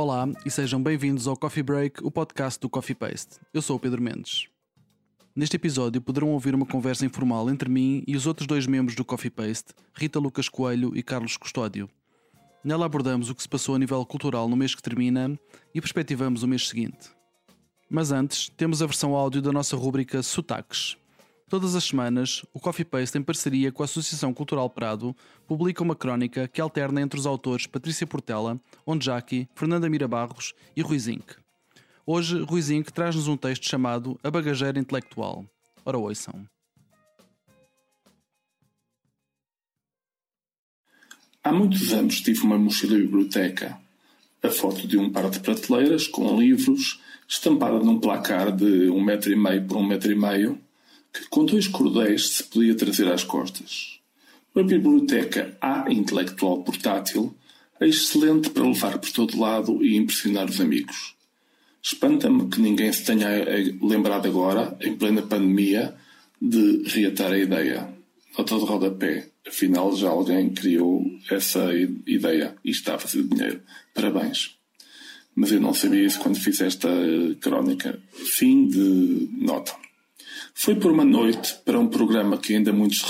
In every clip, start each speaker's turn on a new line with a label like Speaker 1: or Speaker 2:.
Speaker 1: Olá e sejam bem-vindos ao Coffee Break, o podcast do Coffee Paste. Eu sou o Pedro Mendes. Neste episódio poderão ouvir uma conversa informal entre mim e os outros dois membros do Coffee Paste, Rita Lucas Coelho e Carlos Custódio. Nela abordamos o que se passou a nível cultural no mês que termina e perspectivamos o mês seguinte. Mas antes, temos a versão áudio da nossa rúbrica Sotaques. Todas as semanas, o Coffee Paste, em parceria com a Associação Cultural Prado, publica uma crónica que alterna entre os autores Patrícia Portela, Onjaki, Fernanda Mirabarros e Rui Zinc. Hoje, Rui Zinc traz-nos um texto chamado A Bagageira Intelectual. Ora, ouçam.
Speaker 2: Há muitos anos tive uma mochila biblioteca. A foto de um par de prateleiras com livros, estampada num placar de um metro e meio por um metro e meio, que com dois cordéis se podia trazer às costas. Uma biblioteca A intelectual portátil é excelente para levar por todo lado e impressionar os amigos. Espanta-me que ninguém se tenha lembrado agora, em plena pandemia, de reatar a ideia. Nota de rodapé. Afinal, já alguém criou essa ideia e está a fazer dinheiro. Parabéns. Mas eu não sabia isso quando fiz esta crónica. Fim de nota. Foi por uma noite para um programa que ainda muitos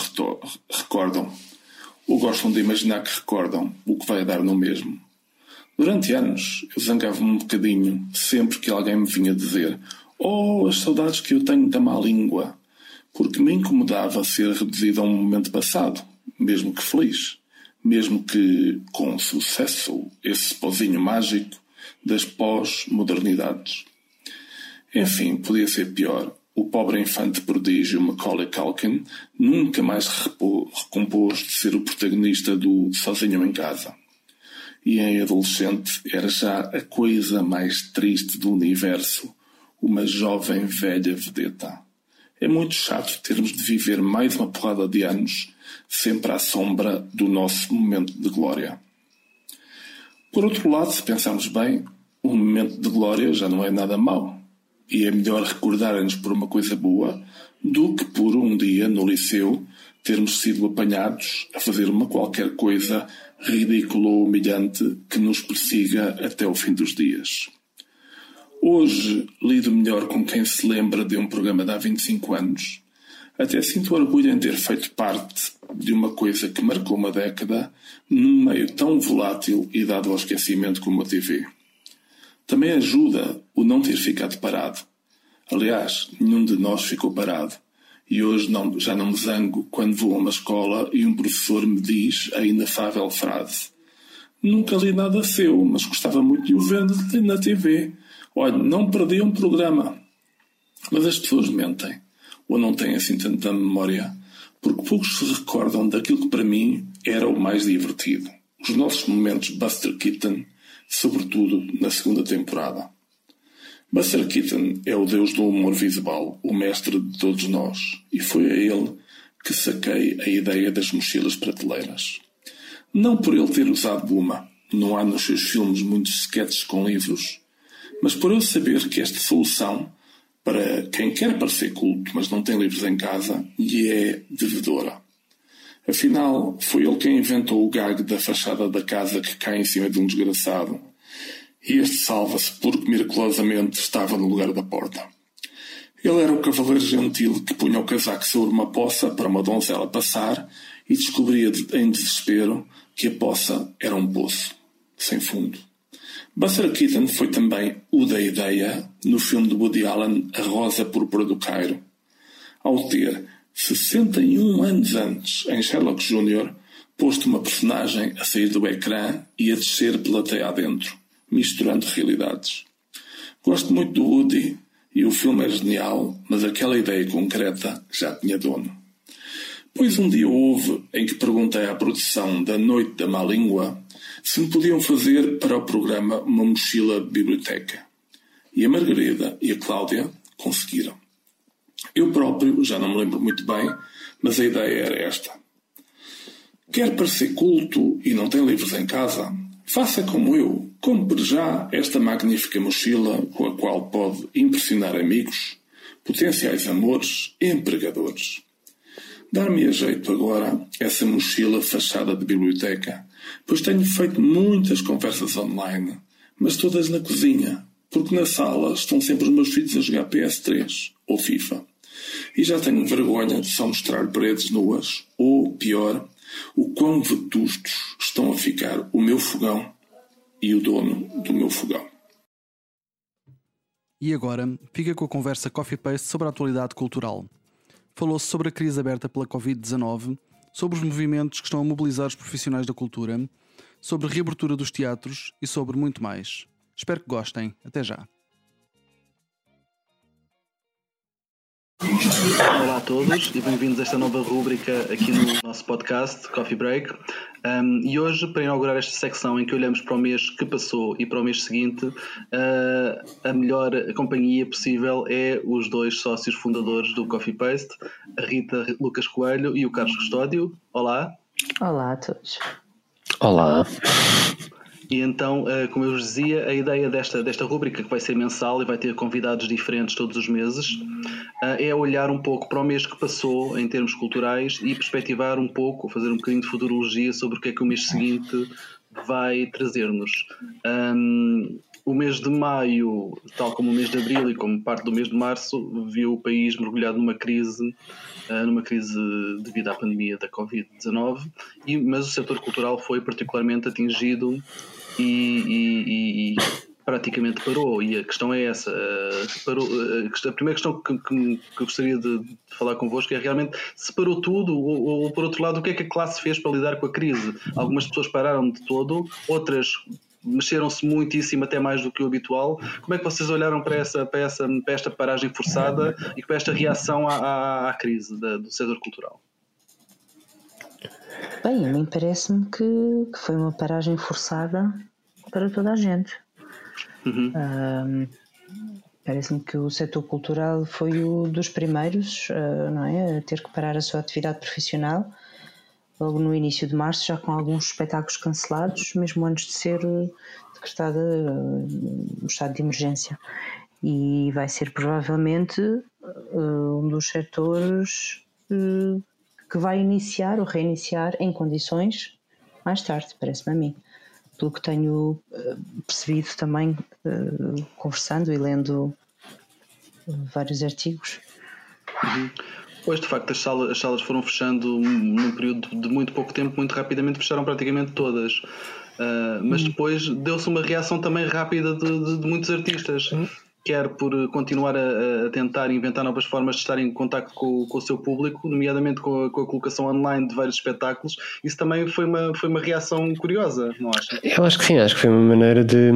Speaker 2: recordam, ou gostam de imaginar que recordam, o que vai dar no mesmo. Durante anos, eu zangava-me um bocadinho sempre que alguém me vinha dizer Oh, as saudades que eu tenho da má língua, porque me incomodava ser reduzido a um momento passado, mesmo que feliz, mesmo que com sucesso, esse pozinho mágico das pós-modernidades. Enfim, podia ser pior o pobre infante prodígio Macaulay Culkin nunca mais recompôs de ser o protagonista do Sozinho em Casa. E em adolescente era já a coisa mais triste do universo, uma jovem velha vedeta. É muito chato termos de viver mais uma porrada de anos sempre à sombra do nosso momento de glória. Por outro lado, se pensarmos bem, um momento de glória já não é nada mau e é melhor recordarem-nos por uma coisa boa do que por um dia no liceu termos sido apanhados a fazer uma qualquer coisa ridícula ou humilhante que nos persiga até o fim dos dias. Hoje lido melhor com quem se lembra de um programa de há 25 anos. Até sinto orgulho em ter feito parte de uma coisa que marcou uma década num meio tão volátil e dado ao esquecimento como a TV. Também ajuda o não ter ficado parado. Aliás, nenhum de nós ficou parado. E hoje não, já não me zango quando vou a uma escola e um professor me diz a inefável frase: Nunca li nada seu, mas gostava muito de o ver na TV. Olha, não perdi um programa. Mas as pessoas mentem, ou não têm assim tanta memória, porque poucos se recordam daquilo que para mim era o mais divertido. Os nossos momentos Buster Keaton sobretudo na segunda temporada. Buster Keaton é o deus do humor visual, o mestre de todos nós, e foi a ele que saquei a ideia das mochilas prateleiras. Não por ele ter usado uma, não há nos seus filmes muitos sketches com livros, mas por eu saber que esta solução, para quem quer parecer culto, mas não tem livros em casa, lhe é devedora. Afinal, foi ele quem inventou o gag da fachada da casa que cai em cima de um desgraçado. E este salva-se porque miraculosamente estava no lugar da porta. Ele era o cavaleiro gentil que punha o casaco sobre uma poça para uma donzela passar e descobria em desespero que a poça era um poço, sem fundo. Buster Keaton foi também o da ideia no filme de Woody Allen A Rosa Púrpura do Cairo. Ao ter 61 anos antes, em Sherlock Jr., posto uma personagem a sair do ecrã e a descer pela teia adentro, misturando realidades. Gosto muito do Woody e o filme é genial, mas aquela ideia concreta já tinha dono. Pois um dia houve em que perguntei à produção da Noite da Má Língua se me podiam fazer para o programa uma mochila biblioteca. E a Margarida e a Cláudia conseguiram. Eu próprio já não me lembro muito bem, mas a ideia era esta. Quer parecer culto e não tem livros em casa? Faça como eu. Compre já esta magnífica mochila com a qual pode impressionar amigos, potenciais amores e empregadores. Dar-me a jeito agora essa mochila fachada de biblioteca, pois tenho feito muitas conversas online, mas todas na cozinha, porque na sala estão sempre os meus filhos a jogar PS3 ou FIFA. E já tenho vergonha de só mostrar paredes nuas, ou, pior, o quão vetustos estão a ficar o meu fogão e o dono do meu fogão.
Speaker 1: E agora, fica com a conversa Coffee Paste sobre a atualidade cultural. Falou-se sobre a crise aberta pela Covid-19, sobre os movimentos que estão a mobilizar os profissionais da cultura, sobre a reabertura dos teatros e sobre muito mais. Espero que gostem. Até já. Olá a todos e bem-vindos a esta nova rúbrica aqui no nosso podcast Coffee Break. Um, e hoje, para inaugurar esta secção em que olhamos para o mês que passou e para o mês seguinte, uh, a melhor companhia possível é os dois sócios fundadores do Coffee Paste, a Rita Lucas Coelho e o Carlos Custódio. Olá.
Speaker 3: Olá a todos.
Speaker 4: Olá.
Speaker 1: E então, eh, como eu vos dizia, a ideia desta, desta rúbrica, que vai ser mensal e vai ter convidados diferentes todos os meses, eh, é olhar um pouco para o mês que passou em termos culturais e perspectivar um pouco, fazer um bocadinho de futurologia sobre o que é que o mês seguinte vai trazer-nos. Um, o mês de maio, tal como o mês de abril e como parte do mês de março, viu o país mergulhado numa crise, eh, numa crise devido à pandemia da Covid-19, mas o setor cultural foi particularmente atingido e, e, e, praticamente parou. E a questão é essa. Eh, parou, eh, a primeira questão que, que, que eu gostaria de, de, falar convosco é realmente se parou tudo, ou, ou, por outro lado, o que é que a classe fez para lidar com a crise? Algumas pessoas pararam de todo, outras mexeram-se muitíssimo, até mais do que o habitual. Como é que vocês olharam para, essa, para, essa, para esta paragem forçada e para esta reação à, à, à crise da, do setor cultural?
Speaker 3: Bem, a mim parece-me que, que, foi uma paragem forçada para toda a gente. Uhum. Um, parece-me que o setor cultural foi o dos primeiros uh, não é, a ter que parar a sua atividade profissional logo no início de março, já com alguns espetáculos cancelados, mesmo antes de ser uh, decretada uh, o estado de emergência. E vai ser provavelmente um dos setores que vai iniciar ou reiniciar em condições mais tarde, parece-me a mim. Pelo que tenho eh, percebido também, eh, conversando e lendo vários artigos.
Speaker 1: Uhum. Pois, de facto, as salas, as salas foram fechando num período de muito pouco tempo, muito rapidamente, fecharam praticamente todas. Uh, mas uhum. depois deu-se uma reação também rápida de, de, de muitos artistas. Quer por continuar a, a, tentar inventar novas formas de estar em contato com, com o seu público, nomeadamente com a, com a, colocação online de vários espetáculos. Isso também foi uma, foi uma reação curiosa, não acha?
Speaker 4: Eu acho que sim, acho que foi uma maneira de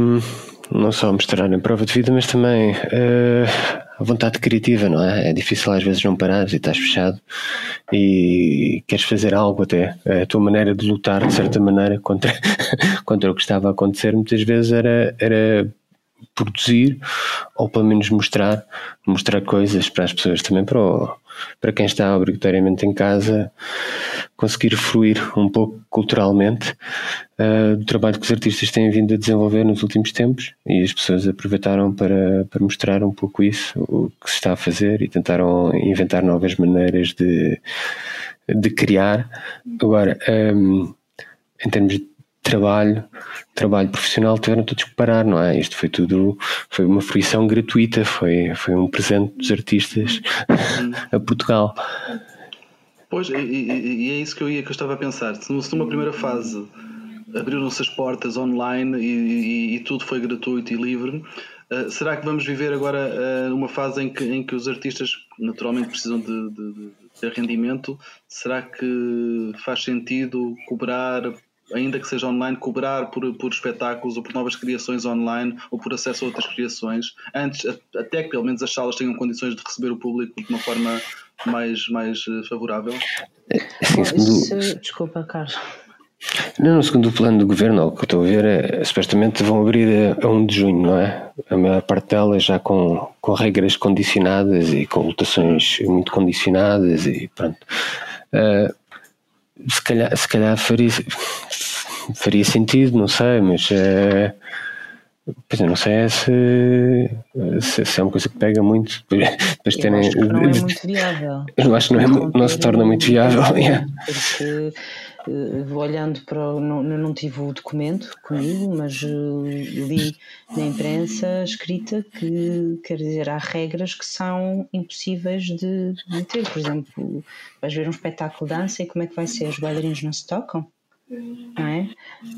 Speaker 4: não só mostrar em prova de vida, mas também uh, a vontade criativa, não é? É difícil às vezes não parares e estás fechado e queres fazer algo até. A tua maneira de lutar, de certa maneira, contra, contra o que estava a acontecer, muitas vezes era, era produzir ou pelo menos mostrar mostrar coisas para as pessoas também para, o, para quem está obrigatoriamente em casa conseguir fruir um pouco culturalmente uh, do trabalho que os artistas têm vindo a desenvolver nos últimos tempos e as pessoas aproveitaram para, para mostrar um pouco isso o que se está a fazer e tentaram inventar novas maneiras de, de criar. Agora um, em termos de trabalho, trabalho profissional tiveram todos que parar, não é? Isto foi tudo, foi uma fruição gratuita, foi, foi um presente dos artistas a Portugal.
Speaker 1: Pois, e, e, é isso que eu, ia, que eu estava a pensar. Se numa primeira fase abriram-se as portas online e, e, tudo foi gratuito e livre, uh, será que vamos viver agora uh, numa fase em que, em que os artistas naturalmente precisam de, de, de rendimento? Será que faz sentido cobrar ainda que seja online, cobrar por, por espetáculos ou por novas criações online ou por acesso a outras criações, antes até que pelo menos as salas tenham condições de receber o público de uma forma mais, mais eh, favorável?
Speaker 3: Sim, segundo... Desculpa, Carlos.
Speaker 4: Não, no segundo plano do governo, o que eu estou a ver é supostamente vão abrir a, a 1 de junho, não é? A maior parte delas já com, com regras condicionadas e com lotações muito condicionadas e pronto. Uh, se calhar, se calhar faria, faria sentido, não sei, mas é, Pois eu não sei se, se, se, é uma coisa que pega muito.
Speaker 3: Depois terem, acho que não é muito viável.
Speaker 4: Eu acho que não, é, não se torna muito viável.
Speaker 3: Porque uh, olhando para. Não, não tive o documento comigo, mas uh, li na imprensa escrita que, quer dizer, há regras que são impossíveis de, de ter. Por exemplo, vais ver um espetáculo de dança e como é que vai ser? Os bailarinos não se tocam? não é?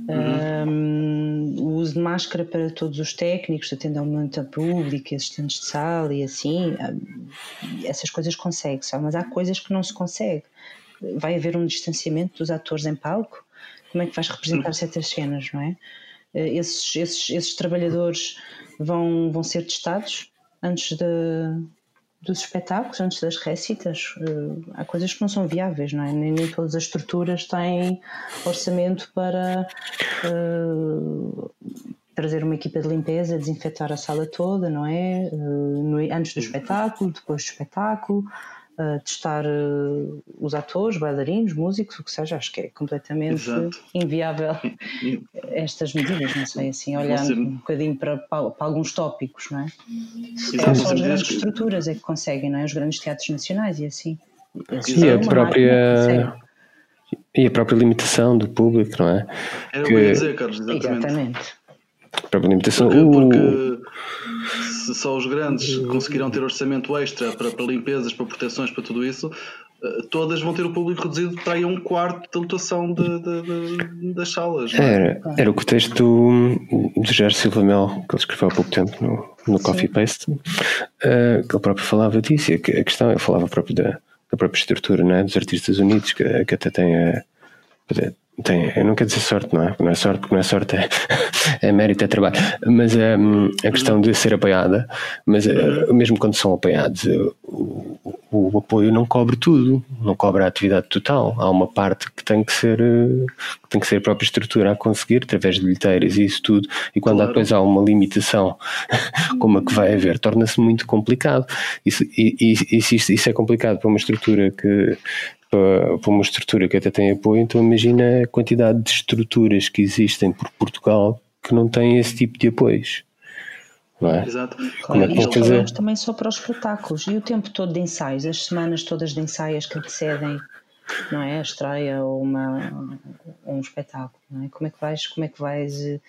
Speaker 3: Uhum. Um, o uso de máscara para todos os técnicos, atendimento a público, assistentes de sala e assim, essas coisas consegue-se, mas há coisas que não se consegue. Vai haver um distanciamento dos atores em palco? Como é que vais representar uhum. certas cenas, não é? Eh, esses, esses, esses trabalhadores vão, vão ser testados antes de, dos espetáculos, antes das récitas, uh, há coisas que não são viáveis, não é? Nem, nem todas as estruturas têm orçamento para uh, trazer uma equipa de limpeza, desinfetar a sala toda, não é? Uh, no, antes do espetáculo, depois do espetáculo uh, testar uh, os atores, bailarinos, músicos, o que seja, acho que é completamente Exato. inviável estas medidas, não sei, assim, olhando ser... um bocadinho para, para, para, alguns tópicos, não é? Exato. Só as grandes que... estruturas é que conseguem, não é? Os grandes teatros nacionais e assim.
Speaker 4: E a própria e a própria limitação do público, não é?
Speaker 1: Era o que eu ia dizer, Carlos, exatamente.
Speaker 3: exatamente.
Speaker 4: A própria limitação.
Speaker 1: Porque, porque se só os grandes conseguiram ter orçamento extra para, para limpezas, para proteções, para tudo isso, eh, todas vão ter o público reduzido para aí um quarto da lotação de, de, de, das salas.
Speaker 4: É? Era, era o que o texto do, do Silva Mel, que ele escreveu há pouco tempo no, no Coffee Paste, uh, que ele próprio falava disso, e a, a questão, ele falava próprio da, da própria estrutura não é? dos artistas unidos, que, que até tem a, tem, eu não quero dizer sorte, não é? Porque não é sorte, porque não é sorte, é, é mérito, é trabalho. Mas um, a questão de ser apoiada, mas uh, mesmo quando são apoiados, uh, o, o, apoio não cobre tudo, não cobre a atividade total. Há uma parte que tem que ser, uh, que tem que ser a própria estrutura a conseguir, através de bilheteiras e isso tudo. E quando claro. depois há uma limitação, como a que vai haver, torna-se muito complicado. Isso, e, e, isso, isso é complicado para uma estrutura que para, para uma estrutura que até tem apoio, então imagina a quantidade de estruturas que existem por Portugal que não têm esse tipo de apoios. Não é?
Speaker 1: Exato.
Speaker 3: Como é que e fazer? também só para os espetáculos e o tempo todo de ensaios, as semanas todas de ensaios que antecedem não é? a estreia ou uma, um espetáculo. Não é? Como é que vais, como é que vais,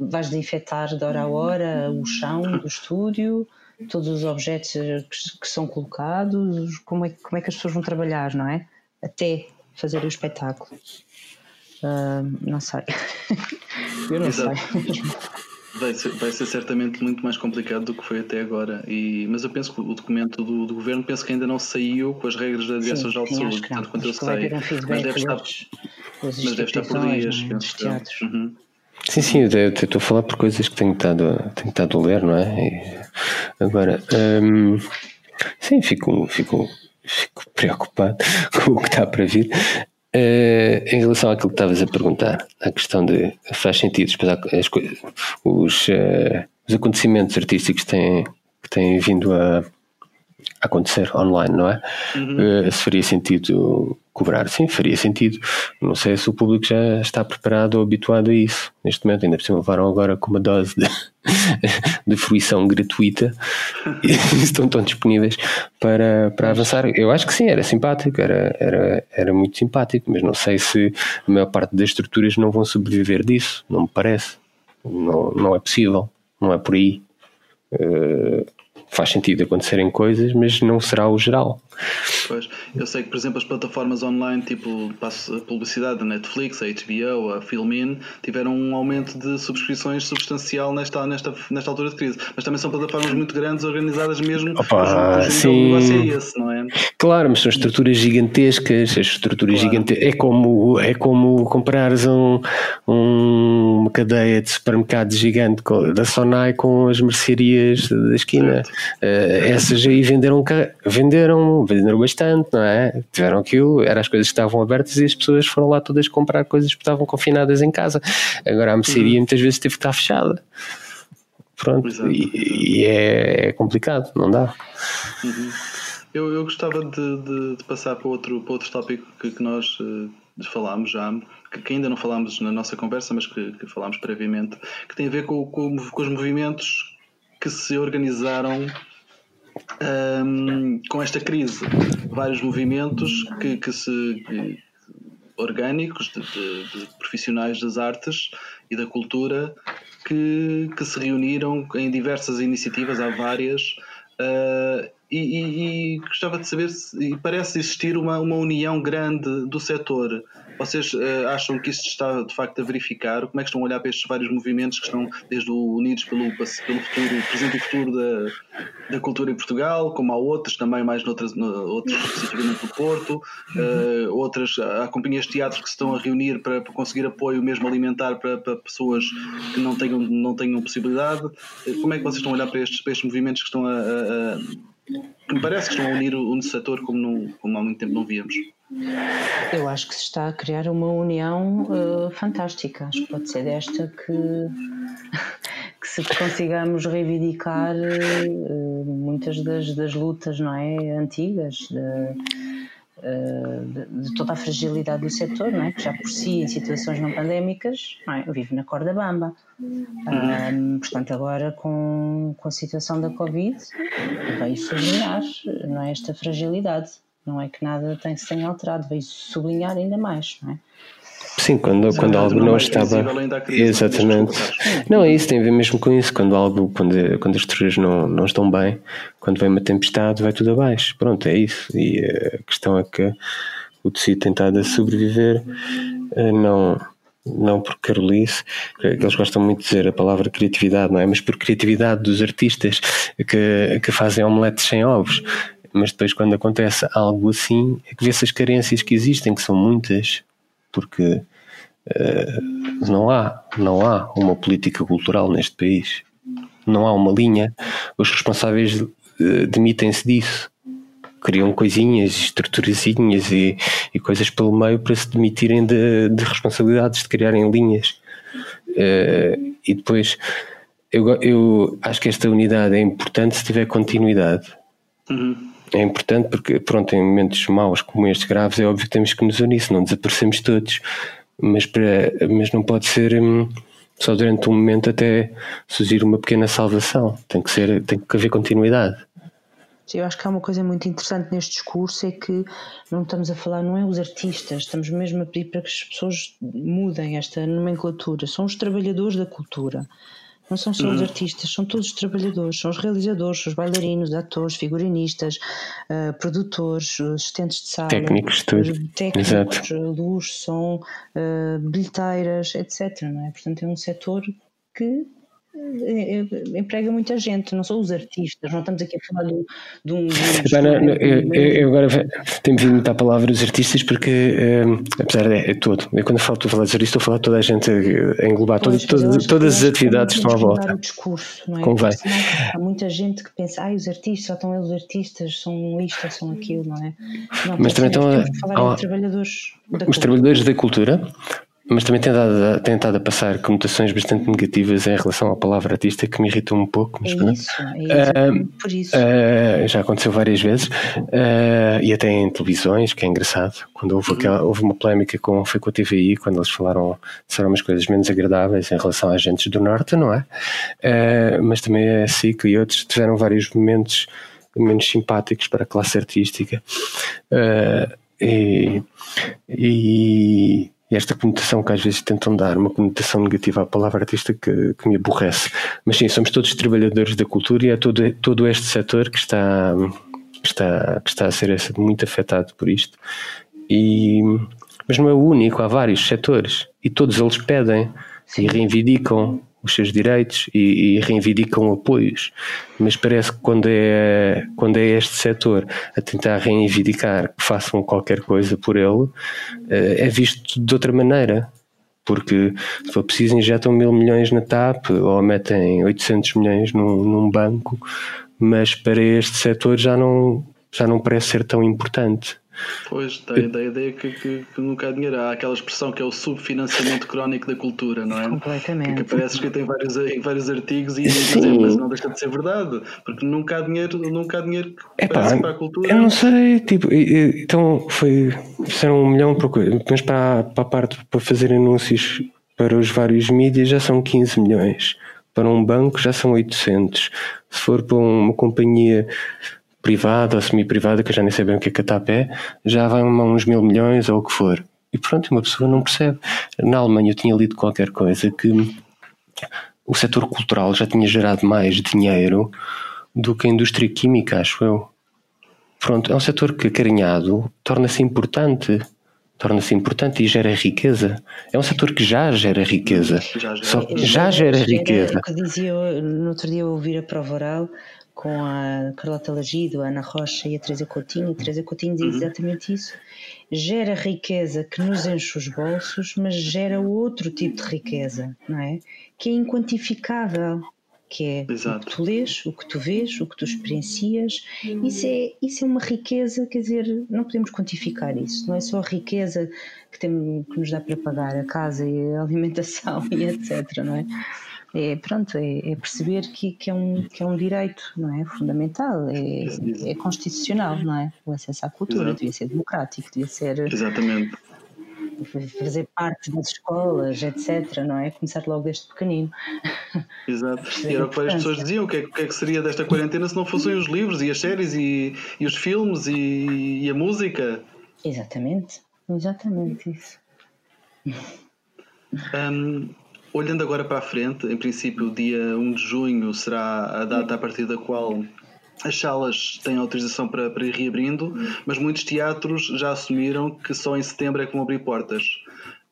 Speaker 3: vais desinfetar de hora a hora o chão do estúdio? todos os objetos que, que, são colocados, como é, como é que as pessoas vão trabalhar, não é? Até fazer o espetáculo. Uh, não sei. Eu não Exato. sei.
Speaker 1: Vai ser, vai ser certamente muito mais complicado do que foi até agora. E, mas eu penso que o documento do, do governo penso que ainda não saiu com as regras da Direção-Geral de Saúde, tanto quanto eu sei. Mas deve, estar, mas deve estar por dias.
Speaker 3: É?
Speaker 4: Uhum. Sim, sim, eu estou a falar por coisas que tenho estado, tenho estado a ler, não é? E agora, hum, sim, fico, fico fico preocupado com o que está para vir. Uh, em relação àquilo que estavas a perguntar, a questão de faz sentido as os, uh, os acontecimentos artísticos têm, que têm vindo a acontecer online, não é? Uhum. Uh, se faria sentido cobrar, sim, faria sentido. Não sei se o público já está preparado ou habituado a isso. Neste momento, ainda por cima, levaram agora com uma dose de, de fruição gratuita e estão tão disponíveis para, para avançar. Eu acho que sim, era simpático, era, era, era muito simpático, mas não sei se a maior parte das estruturas não vão sobreviver disso, não me parece. Não, não é possível, não é por aí. Uh, faz sentido acontecerem coisas, mas não será o geral.
Speaker 1: Pois, eu sei que, por exemplo, as plataformas online, tipo a publicidade da Netflix, a HBO, a Filmin, tiveram um aumento de subscrições substancial nesta, nesta, nesta altura de crise. Mas também são plataformas muito grandes, organizadas mesmo.
Speaker 4: Opa, sim.
Speaker 1: É esse, não é?
Speaker 4: Claro, mas são estruturas gigantescas. As estruturas claro. gigantescas. É como, é como comprares um, um, uma cadeia de supermercados gigante da Sonai com as mercearias da esquina. Uh, essas aí venderam, venderam, venderam bastante, não é? Tiveram aquilo, eram as coisas que estavam abertas e as pessoas foram lá todas comprar coisas que estavam confinadas em casa. Agora a mercearia uhum. muitas vezes teve que estar fechada. Pronto, e, e é, é, complicado, não dá.
Speaker 1: Uhum. Eu, eu gostava de, de, de, passar para outro, para outro tópico que, que nós uh, falámos já, que, que, ainda não falámos na nossa conversa, mas que, que falámos previamente, que tem a ver com, com, com os movimentos que se organizaram um, com esta crise. Vários movimentos que, que se. Que, orgânicos de, de, de, profissionais das artes e da cultura que, que se reuniram em diversas iniciativas, há várias, uh, e, e, e, gostava de saber se parece existir uma, uma união grande do setor vocês uh, acham que isto está de facto a verificar? Como é que estão a olhar para estes vários movimentos que estão desde o Unidos pelo, pelo futuro, presente e futuro da, da cultura em Portugal, como há outros também, mais noutras, no, outros especificamente no Porto, uh, outras, há companhias de teatro que se estão a reunir para, para conseguir apoio mesmo alimentar para, para, pessoas que não tenham, não tenham possibilidade. Uh, como é que vocês estão a olhar para estes, para estes movimentos que estão a, a, a que me parece que estão a unir o, o setor como, não, como há muito tempo não víamos?
Speaker 3: Eu acho que se está a criar uma união uh, fantástica. Acho que pode ser desta que, que se consigamos reivindicar uh, muitas das, das lutas não é, antigas, de, uh, de, de, toda a fragilidade do setor, não é? que já por si, em situações não pandémicas, não é? eu vivo na corda bamba. Um, portanto, agora com, com a situação da Covid, veio sublinhar não é, esta fragilidade. Não é que nada tem, se tenha alterado, veio sublinhar ainda mais, não é?
Speaker 4: Sim, quando, quando algo não, não é estava. Exatamente. Não, é isso, tem a ver mesmo com isso. Quando algo, quando, quando as estruturas não, não estão bem, quando vem uma tempestade, vai tudo abaixo. Pronto, é isso. E a questão é que o tecido tem estado a sobreviver, eh, não, não por carolice, que eles gostam muito de dizer a palavra criatividade, não é? Mas por criatividade dos artistas que, que fazem omeletes sem ovos mas depois quando acontece algo assim é que vê-se as carências que existem, que são muitas, porque uh, não há, não há uma política cultural neste país, não há uma linha, os responsáveis uh, demitem-se disso, criam coisinhas, estruturazinhas e, e, coisas pelo meio para se demitirem de, de responsabilidades, de criarem linhas. Uh, e depois eu, eu acho que esta unidade é importante se tiver continuidade. Uhum é importante porque, pronto, em momentos maus como estes graves, é óbvio que temos que nos unir, senão desaparecemos todos. Mas, para, mas não pode ser hum, só durante um momento até surgir uma pequena salvação. Tem que, ser, tem que haver continuidade.
Speaker 3: Eu acho que há uma coisa muito interessante neste discurso é que não estamos a falar, não é os artistas, estamos mesmo a pedir para que as pessoas mudem esta nomenclatura, são os trabalhadores da cultura. Não são só os uhum. artistas, são todos os trabalhadores, são os realizadores, os bailarinos, atores, figurinistas, uh, produtores, assistentes de sala,
Speaker 4: técnicos, tudo.
Speaker 3: técnicos Exato. luz, som, uh, bilheteiras, etc. Não é? Portanto, é um setor que emprega muita gente, não são os artistas, não estamos aqui a falar de, de um. De
Speaker 4: eu, eu, agora tenho vindo muita palavra os artistas porque, um, apesar de é, é todo, eu quando falo, estou a falar de artista, estou a falar de toda a gente a englobar pois, todo, todo, todas as atividades que estão à volta.
Speaker 3: O discurso, não é? Convém. Há muita gente que pensa, ah, os artistas, só estão eles os artistas, são isto ou são aquilo, não é? Não,
Speaker 4: Mas também estão a. Falar trabalhadores os trabalhadores da cultura mas também tem, dado, tem estado a passar conotações bastante negativas em relação à palavra artista que me irritam um pouco. Mas,
Speaker 3: é isso, é isso. Uh, por isso.
Speaker 4: Uh, já aconteceu várias vezes uh, e até em televisões, que é engraçado. Quando houve, aquela, houve uma polémica com, foi com a TVI, quando eles falaram, disseram umas coisas menos agradáveis em relação a agentes do Norte, não é? mas também a SIC e outros tiveram vários momentos menos simpáticos para a classe artística. e, e e esta conotação que às vezes tentam dar, uma conotação negativa à palavra artista que, que me aborrece. Mas sim, somos todos trabalhadores da cultura e é todo, todo este setor que está, que está, que está a ser muito afetado por isto. E, mas não é o único, há vários setores e todos eles pedem e reivindicam os seus direitos e, e, reivindicam apoios. Mas parece que quando é, quando é este setor a tentar reivindicar que façam qualquer coisa por ele, eh, é visto de outra maneira. Porque se for preciso injetam mil milhões na TAP ou metem 800 milhões num, num banco, mas para este setor já não, já não parece ser tão importante.
Speaker 1: Pois, dá, dá a ideia que, que, que, nunca há dinheiro. Há aquela expressão que é o subfinanciamento crónico da cultura, não é?
Speaker 3: Completamente.
Speaker 1: Que, que aparece escrito em vários, em vários artigos e dizer, mas não deixa de ser verdade, porque nunca há dinheiro, nunca há dinheiro
Speaker 4: é pá, para a cultura. Eu não sei, tipo, então foi. Fizeram um milhão, mas para, para a parte para fazer anúncios para os vários mídias já são 15 milhões. Para um banco já são 800. Se for para uma companhia privada ou semi-privada, que eu já nem sei bem o que é que a TAP é, já vai a uns mil milhões ou o que for. E pronto, uma pessoa não percebe. Na Alemanha eu tinha lido qualquer coisa que o setor cultural já tinha gerado mais dinheiro do que a indústria química, acho eu. Pronto, é um setor que, acarinhado, torna-se importante. Torna-se importante e gera riqueza. É um setor que já gera riqueza. Já, já, Só, já, já gera, gera riqueza.
Speaker 3: O que dizia, no outro dia eu ouvi a prova oral com a Carlota Lagido, a Ana Rocha e a Teresa Coutinho. A Teresa Coutinho diz uhum. exatamente isso. Gera riqueza que nos enche os bolsos, mas gera outro tipo de riqueza, não é? Que é inquantificável que é Exato. o que tu lês, o que tu vês, o que tu experiencias. Isso é, isso é uma riqueza, quer dizer, não podemos quantificar isso. Não é só a riqueza que, tem, que nos dá para pagar a casa e a alimentação e etc. Não é? É pronto, é, é, perceber que, que, é um, que é um direito, não é? Fundamental, é, é constitucional, não é? O acesso à cultura Exato. devia ser democrático, devia ser.
Speaker 1: Exatamente.
Speaker 3: Fazer parte das escolas, etc., não é? Começar logo desde pequenino.
Speaker 1: Exato. E era o que várias pessoas diziam: o que, é, o que é que seria desta quarentena se não fossem os livros e as séries e, e os filmes e, e a música?
Speaker 3: Exatamente, exatamente isso.
Speaker 1: Um, Olhando agora para a frente, em princípio, o dia 1 de junho será a data a partir da qual as salas têm autorização para, para ir reabrindo, mas muitos teatros já assumiram que só em setembro é que vão abrir portas.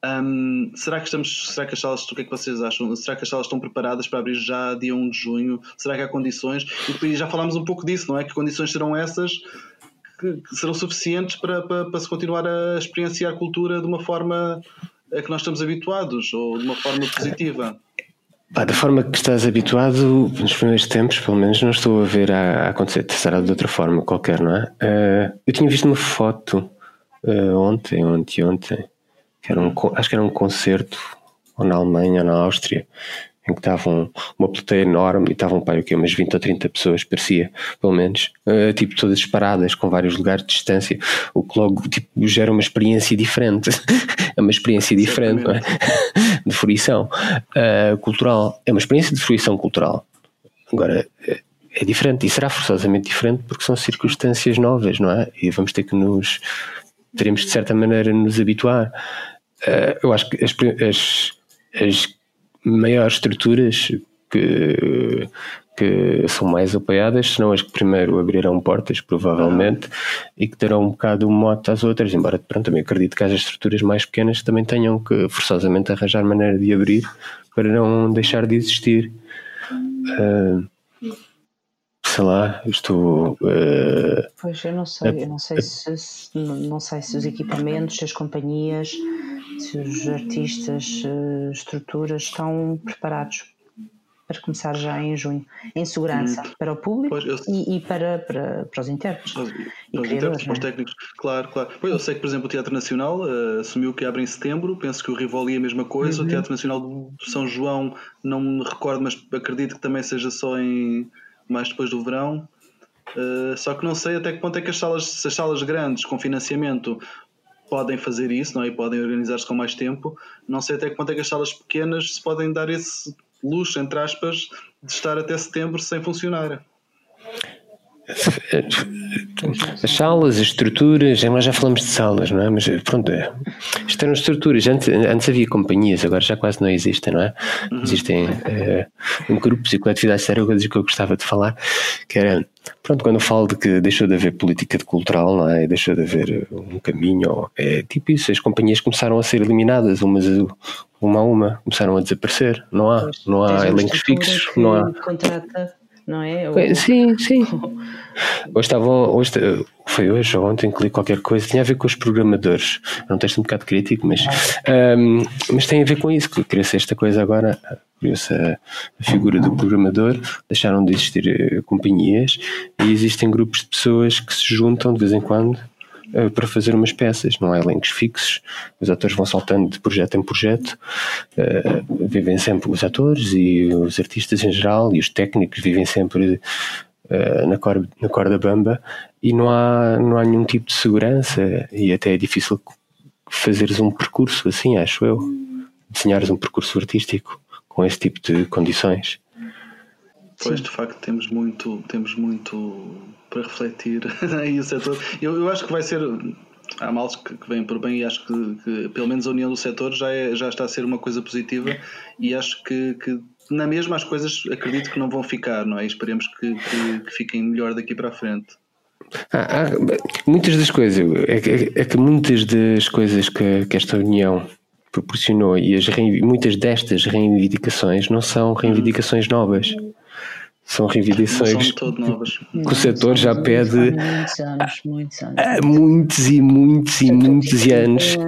Speaker 1: Um, será que estamos, será que as salas, o que é que vocês acham? Será que as salas estão preparadas para abrir já dia 1 de junho? Será que há condições? E já falámos um pouco disso, não é? Que condições serão essas que, que serão suficientes para, para, para se continuar a experienciar a cultura de uma forma a que nós estamos habituados, ou de uma forma positiva?
Speaker 4: Da forma que estás habituado, nos primeiros tempos, pelo menos, não estou a ver a, a acontecer. Será de outra forma qualquer, não é? Uh, eu tinha visto uma foto uh, ontem, ontem, ontem, que era um, acho que era um concerto, ou na Alemanha, ou na Áustria, em que estavam uma plateia enorme e estavam pai, o quê? umas 20 ou 30 pessoas, parecia, pelo menos, uh, tipo todas paradas, com vários lugares de distância, o que logo tipo, gera uma experiência diferente. é uma experiência diferente, não é? de fruição uh, cultural. É uma experiência de fruição cultural. Agora, é, é diferente e será forçosamente diferente porque são circunstâncias novas, não é? E vamos ter que nos. teremos de certa maneira nos habituar. Uh, eu acho que as, as, as maiores estruturas que, que são mais apoiadas, senão as que primeiro abrirão portas, provavelmente, e que terão um bocado mote às outras, embora pronto, também acredito que as estruturas mais pequenas também tenham que forçosamente arranjar maneira de abrir para não deixar de existir. Uh, sei lá, estou. Uh,
Speaker 3: pois eu não sei, eu não sei se, não sei se os equipamentos, se as companhias se os artistas, eh, estruturas estão preparados para começar já em junho, em segurança hum. para o público pois, eu... e, e, para, para, para os intérpretes.
Speaker 1: Para, para os intérpretes, para os técnicos, claro, claro. Pois eu sei que, por exemplo, o Teatro Nacional uh, assumiu que abre em setembro, penso que o Rivoli é a mesma coisa, uhum. o Teatro Nacional do São João, não me recordo, mas acredito que também seja só em mais depois do verão. Uh, só que não sei até que ponto é que as salas, se as salas grandes com financiamento podem fazer isso não é? e podem organizar-se com mais tempo. Não sei até quanto é que as salas pequenas se podem dar esse luxo, entre aspas, de estar até setembro sem funcionar.
Speaker 4: As salas, as estruturas, nós já falamos de salas, não é? Mas pronto, é. isto eram estruturas. Antes, antes havia companhias, agora já quase não existem, não é? Uhum. Existem uh, grupos e coletividades, era coisas que eu gostava de falar, que era, pronto, quando eu falo de que deixou de haver política de cultural, não é? Deixou de haver um caminho, é tipo isso, as companhias começaram a ser eliminadas, umas uma a uma, começaram a desaparecer, não há, não há elencos fixos, não há.
Speaker 3: Contrata não é?
Speaker 4: Ou... Sim, sim. Hoje estavam, hoje, foi hoje ou ontem que li qualquer coisa, tinha a ver com os programadores. É um texto um bocado crítico, mas, um, mas tem a ver com isso, que criou-se esta coisa agora, criou-se a, figura do programador, deixaram de existir uh, companhias e existem grupos de pessoas que se juntam de vez em quando uh, para fazer umas peças, não há elencos fixos, os atores vão saltando de projeto em projeto, uh, vivem sempre os atores e os artistas em geral e os técnicos vivem sempre uh, na, corda, na corda bamba e não há, não há nenhum tipo de segurança e até é difícil fazeres um percurso assim, acho eu, desenhares um percurso artístico com esse tipo de condições.
Speaker 1: Pois, de facto, temos muito, temos muito para refletir aí o setor. Eu, eu acho que vai ser. Há males que, que vêm por bem e acho que, que, pelo menos a união do setor já, é, já está a ser uma coisa positiva e acho que, que na mesma as coisas acredito que não vão ficar, não é? E esperemos que, que, que fiquem melhor daqui para a frente.
Speaker 4: Há, há, muitas das coisas, é que, é que muitas das coisas que, que esta união proporcionou e as, muitas destas reivindicações não são reivindicações novas são reivindicações que o setor já pede
Speaker 3: muitos anos, muitos anos.
Speaker 4: há muitos e muitos e muitos anos.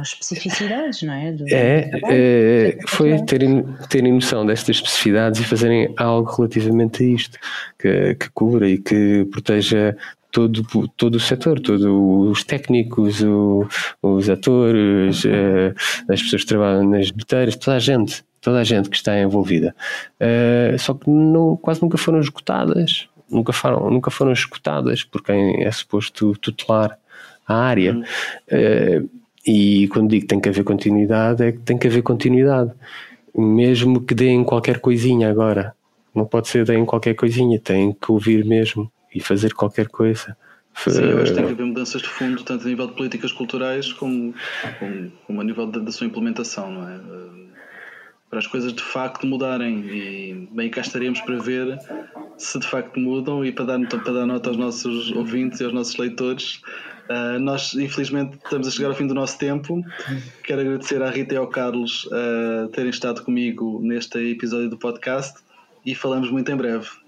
Speaker 3: As especificidades, não é? Do,
Speaker 4: é, é foi terem, terem noção destas especificidades e fazerem algo relativamente a isto, que, que cubra e que proteja todo, todo o setor, todos os técnicos, o, os atores, eh, as pessoas que trabalham nas bilheteiras, toda a gente toda a gente que está envolvida. Uh, só que não, quase nunca foram esgotadas, nunca foram, nunca foram esgotadas por quem é suposto tutelar a área. Uhum. Uh, e quando digo que tem que haver continuidade, é que tem que haver continuidade. Mesmo que deem qualquer coisinha agora. Não pode ser deem qualquer coisinha, tem que ouvir mesmo e fazer qualquer coisa.
Speaker 1: Sim, eu acho que tem que haver mudanças de fundo, tanto a nível de políticas culturais como, como, como a nível da, da sua implementação, não é? para as coisas de facto mudarem e bem cá estaremos para ver se de facto mudam e para dar, para dar nota aos nossos ouvintes e aos nossos leitores uh, nós infelizmente estamos a chegar ao fim do nosso tempo quero agradecer à Rita e ao Carlos uh, terem estado comigo neste episódio do podcast e falamos muito em breve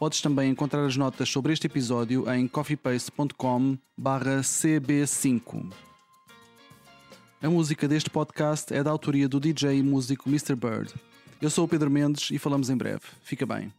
Speaker 1: Podes também encontrar as notas sobre este episódio em coffeepaste.com/cb5. A música deste podcast é da autoria do DJ e músico Mr. Bird. Eu sou o Pedro Mendes e falamos em breve. Fica bem.